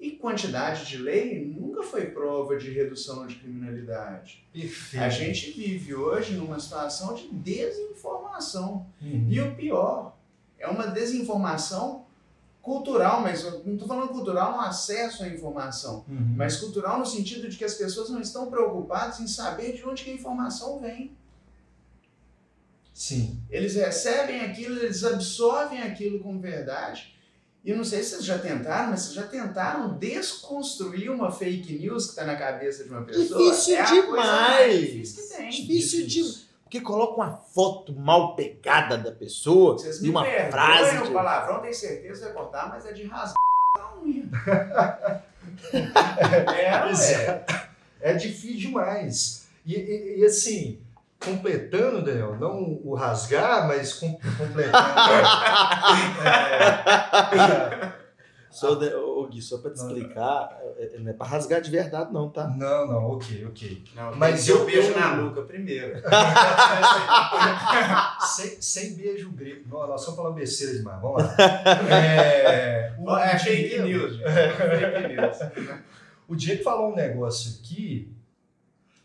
E quantidade de lei nunca foi prova de redução de criminalidade. Perfeito. A gente vive hoje numa situação de desinformação. Uhum. E o pior, é uma desinformação cultural, mas não estou falando cultural no acesso à informação, Uhum. mas cultural no sentido de que as pessoas não estão preocupadas em saber de onde que a informação vem. Sim. Eles recebem aquilo, eles absorvem aquilo como verdade. E eu não sei se vocês já tentaram, mas vocês já tentaram desconstruir uma fake news que está na cabeça de uma pessoa? Difícil é demais. mais difícil que tem. Difícil Difícil. de. Porque coloca uma foto mal pegada da pessoa Vocês e uma perdoem frase. o de- palavrão, tenho certeza vai cortar, mas é de rasgar a unha. é. Exato. É difícil demais. E, e- e, assim, completando, Daniel, não o rasgar, mas com- completando. é, Só, de, ô, Gui, só pra te explicar, é- é- não é pra rasgar de verdade, não, tá? não, não, ok, ok. Não, Mas eu beijo na nuca primeiro. sem, sem beijo grego. Não, nós estamos falando besteira demais. Vamos lá. É, o é fake Diego- news, gente. Fake news. O Diego falou um negócio aqui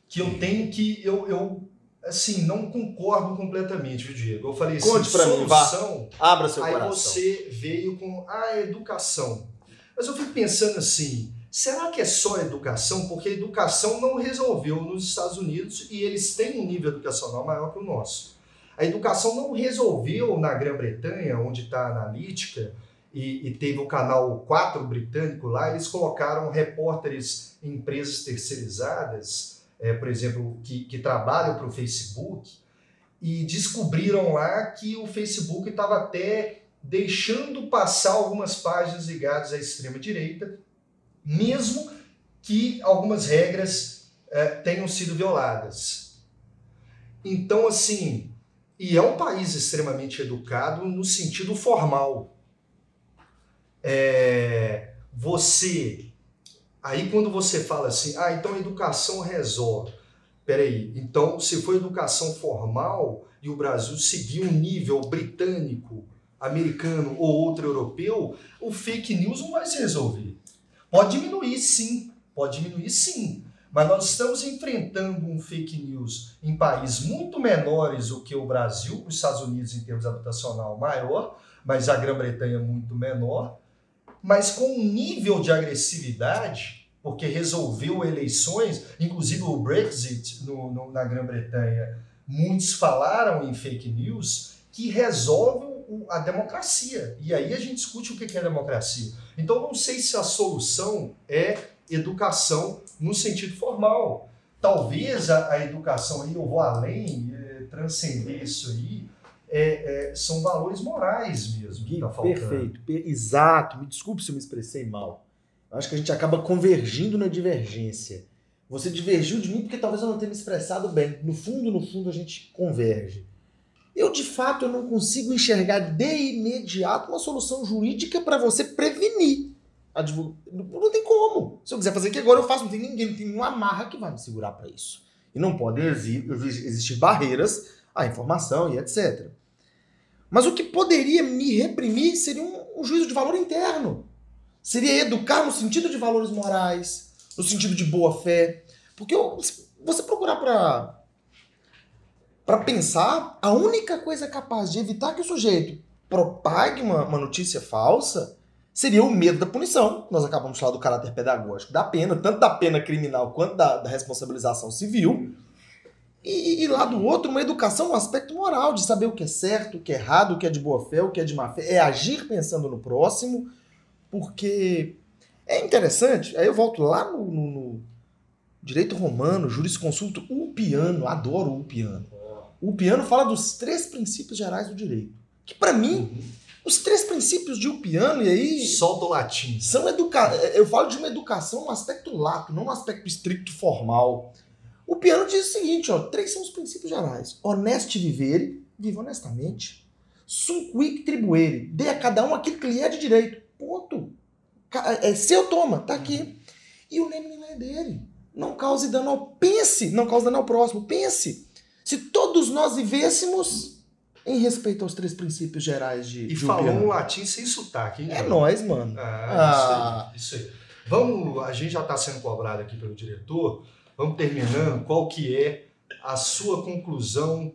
que eu tenho que. Eu, eu assim, não concordo completamente, viu, Diego? Eu falei assim, Conte pra mim, vá. solução. Abra seu Aí coração. você veio com a educação. Mas eu fico pensando assim, será que é só educação? Porque a educação não resolveu nos Estados Unidos e eles têm um nível educacional maior que o nosso. A educação não resolveu na Grã-Bretanha, onde está a analítica, e, e teve o canal 4 britânico lá, eles colocaram repórteres em empresas terceirizadas, é, por exemplo, que, que trabalham para o Facebook, e descobriram lá que o Facebook estava até deixando passar algumas páginas ligadas à extrema-direita, mesmo que algumas regras eh, tenham sido violadas. Então, assim, e é um país extremamente educado no sentido formal. É, você, aí quando você fala assim, ah, então a educação resolve. Peraí, então se for educação formal e o Brasil seguir um nível britânico, americano ou outro europeu, o fake news não vai se resolver. Pode diminuir sim, pode diminuir sim. Mas nós estamos enfrentando um fake news em países muito menores do que o Brasil, os Estados Unidos em termos habitacional maior, mas a Grã-Bretanha muito menor, mas com um nível de agressividade, porque resolveu eleições, inclusive o Brexit no, no, na Grã-Bretanha, muitos falaram em fake news, que resolve o- a democracia. E aí a gente discute o que é democracia. Então não sei se a solução é educação no sentido formal. Talvez a, a educação aí, eu vou além, é, transcender isso aí, é, é, são valores morais mesmo que tá. Perfeito, per- exato. Me desculpe se eu me expressei mal. Eu acho que a gente acaba convergindo na divergência. Você divergiu de mim porque talvez eu não tenha me expressado bem. No fundo, no fundo, a gente converge. Eu, de fato, eu não consigo enxergar de imediato uma solução jurídica para você prevenir. Não tem como. Se eu quiser fazer aqui agora, eu faço. Não tem ninguém, não tem nenhuma amarra que vai me segurar para isso. E não podem exi- exi- existir barreiras à informação e etc. Mas o que poderia me reprimir seria um, um juízo de valor interno. Seria educar no sentido de valores morais, no sentido de boa fé. Porque eu- você procurar para para pensar, a única coisa capaz de evitar que o sujeito propague uma, uma notícia falsa seria o medo da punição. Nós acabamos de falar do caráter pedagógico da pena, tanto da pena criminal quanto da, da responsabilização civil. E, e lá do outro, uma educação no aspecto moral, de saber o que é certo, o que é errado, o que é de boa fé, o que é de má fé. É agir pensando no próximo, porque é interessante. Aí eu volto lá no, no- no direito romano, jurisconsulto, o piano, adoro o piano. O piano fala dos três princípios gerais do direito. Que para mim, os três princípios de Upiano, e aí Solta o latim. são educa... Eu falo de uma educação no aspecto lato, não no aspecto estricto formal. O piano diz o seguinte, ó, três são os princípios gerais. Honeste vivere, viva honestamente. Sum quic tribuere, dê a cada um aquilo que lhe é de direito. Ponto. Ca- É seu, toma, tá aqui. E o não é dele. Não cause dano ao... Pense, não cause dano ao próximo, pense. Se todos nós vivêssemos em respeito aos três princípios gerais de, E de falou um latim sem sotaque, hein? É nós, mano. Ah, isso aí, isso aí. Vamos, a gente já está sendo cobrado aqui pelo diretor. Vamos terminando. Qual que é a sua conclusão,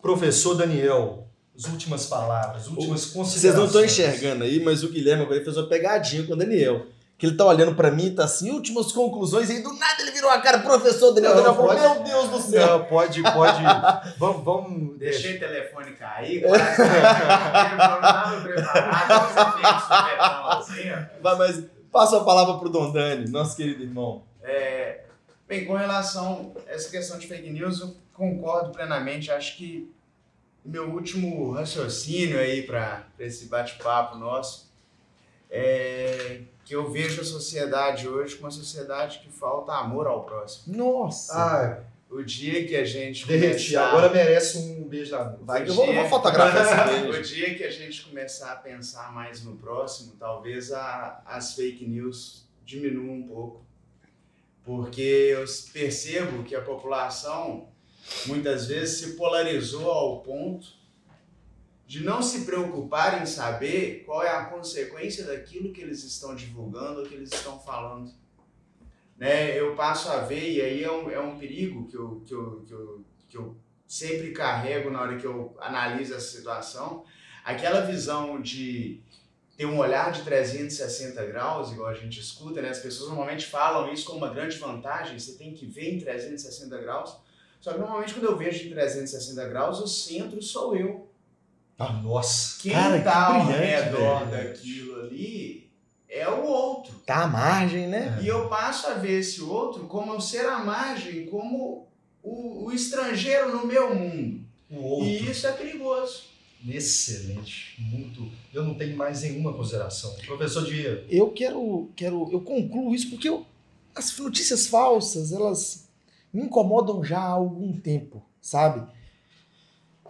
professor Daniel? As últimas palavras, últimas considerações. Vocês não estão enxergando aí, mas o Guilherme agora fez uma pegadinha com o Daniel. Que ele tá olhando pra mim e tá assim, últimas conclusões, e aí do nada ele virou a cara, professor Daniel. Daniel falou, pode- meu Deus do céu. Não, pode, pode. vamos, vamos. Deixei o telefone cair, quase eu não tava preparado, supetão assim, ó. Vai, mas passa a palavra pro Dom Dani, nosso querido irmão. É, bem, com relação a essa questão de fake news, eu concordo plenamente. Acho que meu último raciocínio aí para esse bate-papo nosso é que eu vejo a sociedade hoje como uma sociedade que falta amor ao próximo. Nossa. Ah, O dia que a gente derreti. começar- Agora merece um beijo na nuca. Vai, o eu vou, vou fotografar esse O beijo. dia que a gente começar a pensar mais no próximo, talvez a- as fake news diminuam um pouco. Porque eu percebo que a população muitas vezes se polarizou ao ponto de não se preocupar em saber qual é a consequência daquilo que eles estão divulgando ou que eles estão falando. Né? Eu passo a ver, e aí é um, é um perigo que eu, que, eu, que, eu, que eu sempre carrego na hora que eu analiso essa situação, aquela visão de ter um olhar de 360 graus, igual a gente escuta, né? As pessoas normalmente falam isso como uma grande vantagem, você tem que ver em 360 graus. Só que normalmente quando eu vejo em 360 graus, o centro sou eu. Ah, nossa. Quem Cara, que tá ao brilhante, redor velho. daquilo ali é o outro. Tá à margem, né? E eu passo a ver esse outro como um ser à margem, como o, o estrangeiro no meu mundo. O outro. E isso é perigoso. Excelente. Muito. Eu não tenho mais nenhuma consideração. Professor Diego. Eu quero, quero, eu concluo isso porque eu- as notícias falsas, elas me incomodam já há algum tempo, sabe?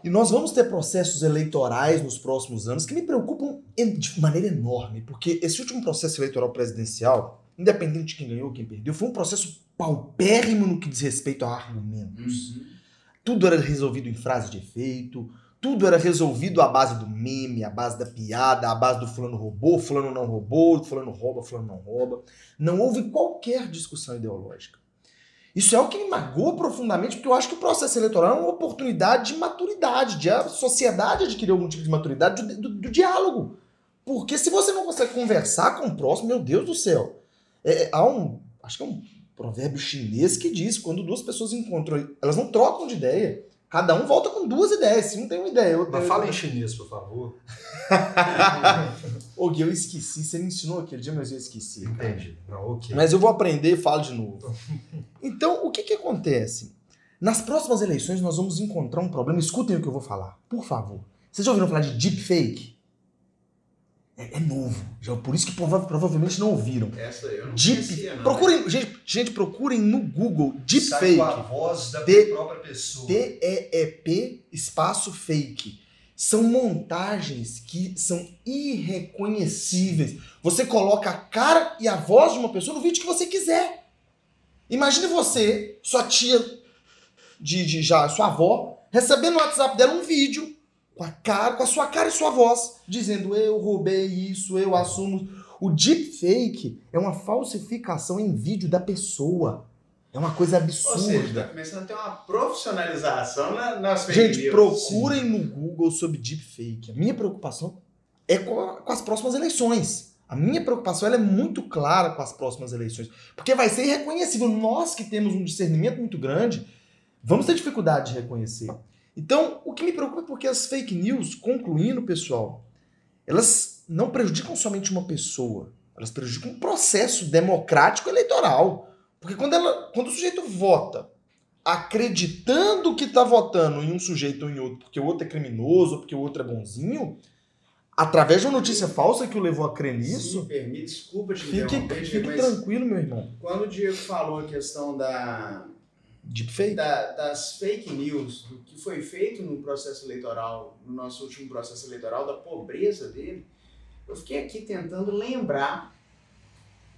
E nós vamos ter processos eleitorais nos próximos anos que me preocupam de maneira enorme, porque esse último processo eleitoral presidencial, independente de quem ganhou, quem perdeu, foi um processo paupérrimo no que diz respeito a argumentos. Tudo era resolvido em frase de efeito, tudo era resolvido à base do meme, à base da piada, à base do fulano roubou, fulano não roubou, fulano rouba, fulano não rouba. Não houve qualquer discussão ideológica. Isso é o que me magoa profundamente, porque eu acho que o processo eleitoral é uma oportunidade de maturidade, de a sociedade adquirir algum tipo de maturidade do, do- do diálogo. Porque se você não consegue conversar com o próximo, meu Deus do céu. É, é, há um. Acho que é um provérbio chinês que diz: quando duas pessoas encontram, elas não trocam de ideia. Cada um volta com duas ideias. Se um tem uma ideia, outro Mas fala em chinês, por favor. Ô, Gui, eu esqueci. Você me ensinou aquele dia, mas eu esqueci. cara. Entendi. Não, ok. Mas eu vou aprender e falo de novo. Então, o que que acontece? Nas próximas eleições, nós vamos encontrar um problema. Escutem o que eu vou falar, por favor. Vocês já ouviram falar de deepfake? É, é novo. Já, por isso que prova- provavelmente não ouviram. Essa eu não Deep, conhecia, não. procurem, gente, gente, procurem no Google Sai deepfake. com a voz da própria pessoa. T-E-E-P espaço fake. São montagens que são irreconhecíveis. Você coloca a cara e a voz de uma pessoa no vídeo que você quiser. Imagine você, sua tia de, de já, sua avó, recebendo no WhatsApp dela um vídeo com a cara, com a sua cara e sua voz, dizendo eu roubei isso, eu assumo. O deepfake é uma falsificação em vídeo da pessoa. É uma coisa Ou absurda. seja, tá começando a ter uma profissionalização na- nas fake Gente, news. procurem no Google sobre deepfake. A minha preocupação é com, a- com as próximas eleições. A minha preocupação ela é muito clara com as próximas eleições. Porque vai ser irreconhecível. Nós que temos um discernimento muito grande, vamos ter dificuldade de reconhecer. Então, o que me preocupa é porque as fake news, concluindo, pessoal, elas não prejudicam somente uma pessoa. Elas prejudicam um processo democrático eleitoral. Porque quando, ela, quando o sujeito vota acreditando que tá votando em um sujeito ou em outro porque o outro é criminoso, ou porque o outro é bonzinho, através de uma notícia falsa que o levou a crer Se nisso, me permite, desculpa te fique, fique mas tranquilo, meu irmão. quando o Diego falou a questão da, Deepfake? da- das fake news, do que foi feito no processo eleitoral, no nosso último processo eleitoral, da pobreza dele, eu fiquei aqui tentando lembrar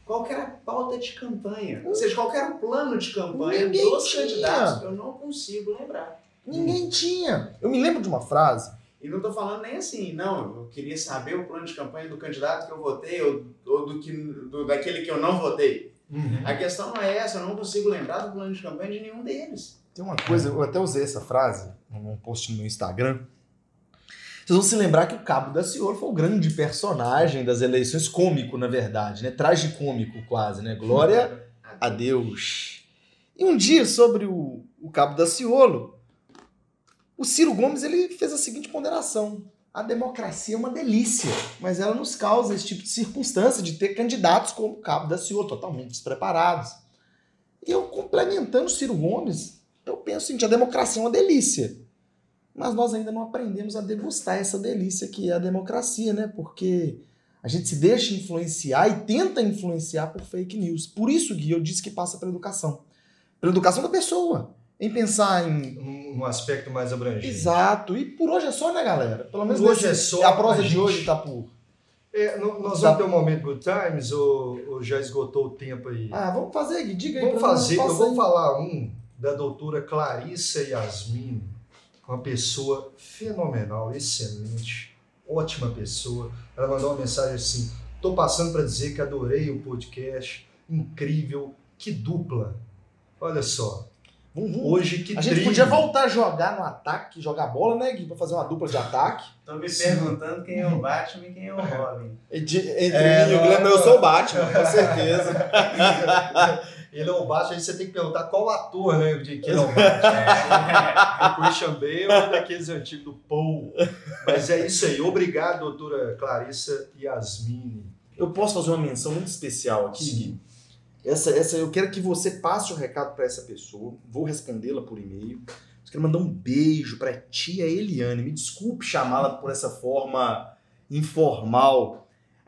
qual que era a pauta de campanha. Ou seja, qual que era o plano de campanha Ninguém dos tinha. candidatos. Eu não consigo lembrar. Ninguém tinha. Eu me lembro de uma frase. E não estou falando nem assim, não. Eu queria saber o plano de campanha do candidato que eu votei ou, ou do que, do, daquele que eu não votei. Uhum. A questão não é essa, eu não consigo lembrar do plano de campanha de nenhum deles. Tem uma coisa, eu até usei essa frase num post no meu Instagram. Vocês vão se lembrar que o Cabo da Ciolo foi o grande personagem das eleições, cômico, na verdade, né? Tragicômico quase, né? Glória a Deus. E um dia, sobre o, o Cabo da Ciolo, o Ciro Gomes ele fez a seguinte ponderação. A democracia é uma delícia, mas ela nos causa esse tipo de circunstância de ter candidatos como o Cabo da Ciolo, totalmente despreparados. E eu, complementando o Ciro Gomes, eu penso o seguinte, a democracia é uma delícia. Mas nós ainda não aprendemos a degustar essa delícia que é a democracia, né? Porque a gente se deixa influenciar e tenta influenciar por fake news. Por isso, Gui, eu disse que passa pela educação. Pela educação da pessoa. Em pensar em. Um, um aspecto mais abrangente. Exato. E por hoje é só, né, galera? Pelo menos Por hoje é só, A prosa a de gente- hoje tá por. É, no- nós Tá. vamos ter um momento Good Times ou, ou já esgotou o tempo aí? Ah, vamos fazer, Gui. Diga aí. Vamos nós, fazer, eu vou falar um da doutora Clarissa Yasmin, uma pessoa fenomenal, excelente, ótima pessoa. Ela mandou uma mensagem assim: tô passando para dizer que adorei o podcast, incrível, que dupla. Olha só, Vamos, vamos. hoje que A gente podia voltar a jogar no ataque, jogar bola, né, Gui? Pra fazer uma dupla de ataque. Tô me Sim. perguntando quem é o Batman e quem é o Robin. Entre É, mim e o Guilherme, eu sou o Batman, com certeza. Ele é o Batman, aí você tem que perguntar qual ator, né, de que ele é o Batman. do Christian Bale ou daqueles antigos do Paul. Mas é isso aí. Obrigado, doutora Clarissa Yasmini. Eu posso fazer uma menção muito especial aqui, Gui? Essa, essa, eu quero que você passe o recado para essa pessoa. Vou respondê-la por e-mail. Eu quero mandar um beijo para tia Eliane. Me desculpe chamá-la por essa forma informal.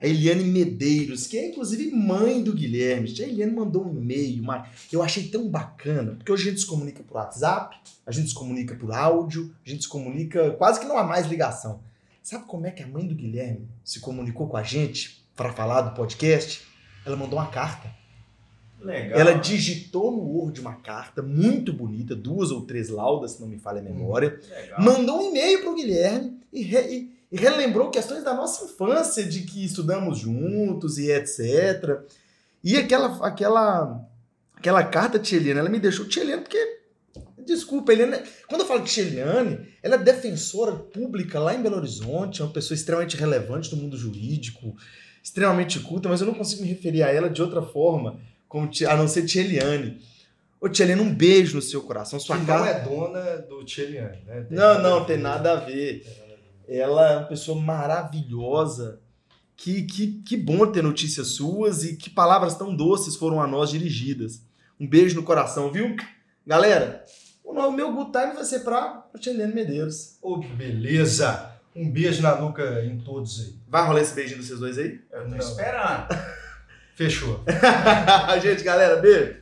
A Eliane Medeiros, que é inclusive mãe do Guilherme. A Eliane mandou um e-mail, uma- eu achei tão bacana, porque hoje a gente se comunica por WhatsApp, a gente se comunica por áudio, a gente se comunica, quase que não há mais ligação. Sabe como é que a mãe do Guilherme se comunicou com a gente para falar do podcast? Ela mandou uma carta. Legal. Ela digitou no Word uma carta muito bonita, duas ou três laudas, se não me falha a memória. Legal. Mandou um e-mail pro Guilherme e, e- e relembrou questões da nossa infância, de que estudamos juntos e etc. E aquela, aquela, aquela carta, Tia Eliane, ela me deixou Eliane, porque. Desculpa, Eliane. Quando eu falo de Tia Eliane, ela é defensora pública lá em Belo Horizonte, é uma pessoa extremamente relevante do mundo jurídico, extremamente culta, mas eu não consigo me referir a ela de outra forma, como a não ser Tia Eliane. Ô, Tia Eliane, um beijo no seu coração. Sua que carta. não é dona do Tcheliane, né? Tem Não, não, tem nada a ver. Ela é uma pessoa maravilhosa Que, que, que bom ter notícias suas e que palavras tão doces foram a nós dirigidas. Um beijo no coração, viu? Galera, o meu good time vai ser pra Tchelene Medeiros. Ô, beleza! Um beijo na nuca em todos aí. Vai rolar esse beijinho dos vocês dois aí? Eu tô Não. esperando. Fechou. Gente, galera, beijo.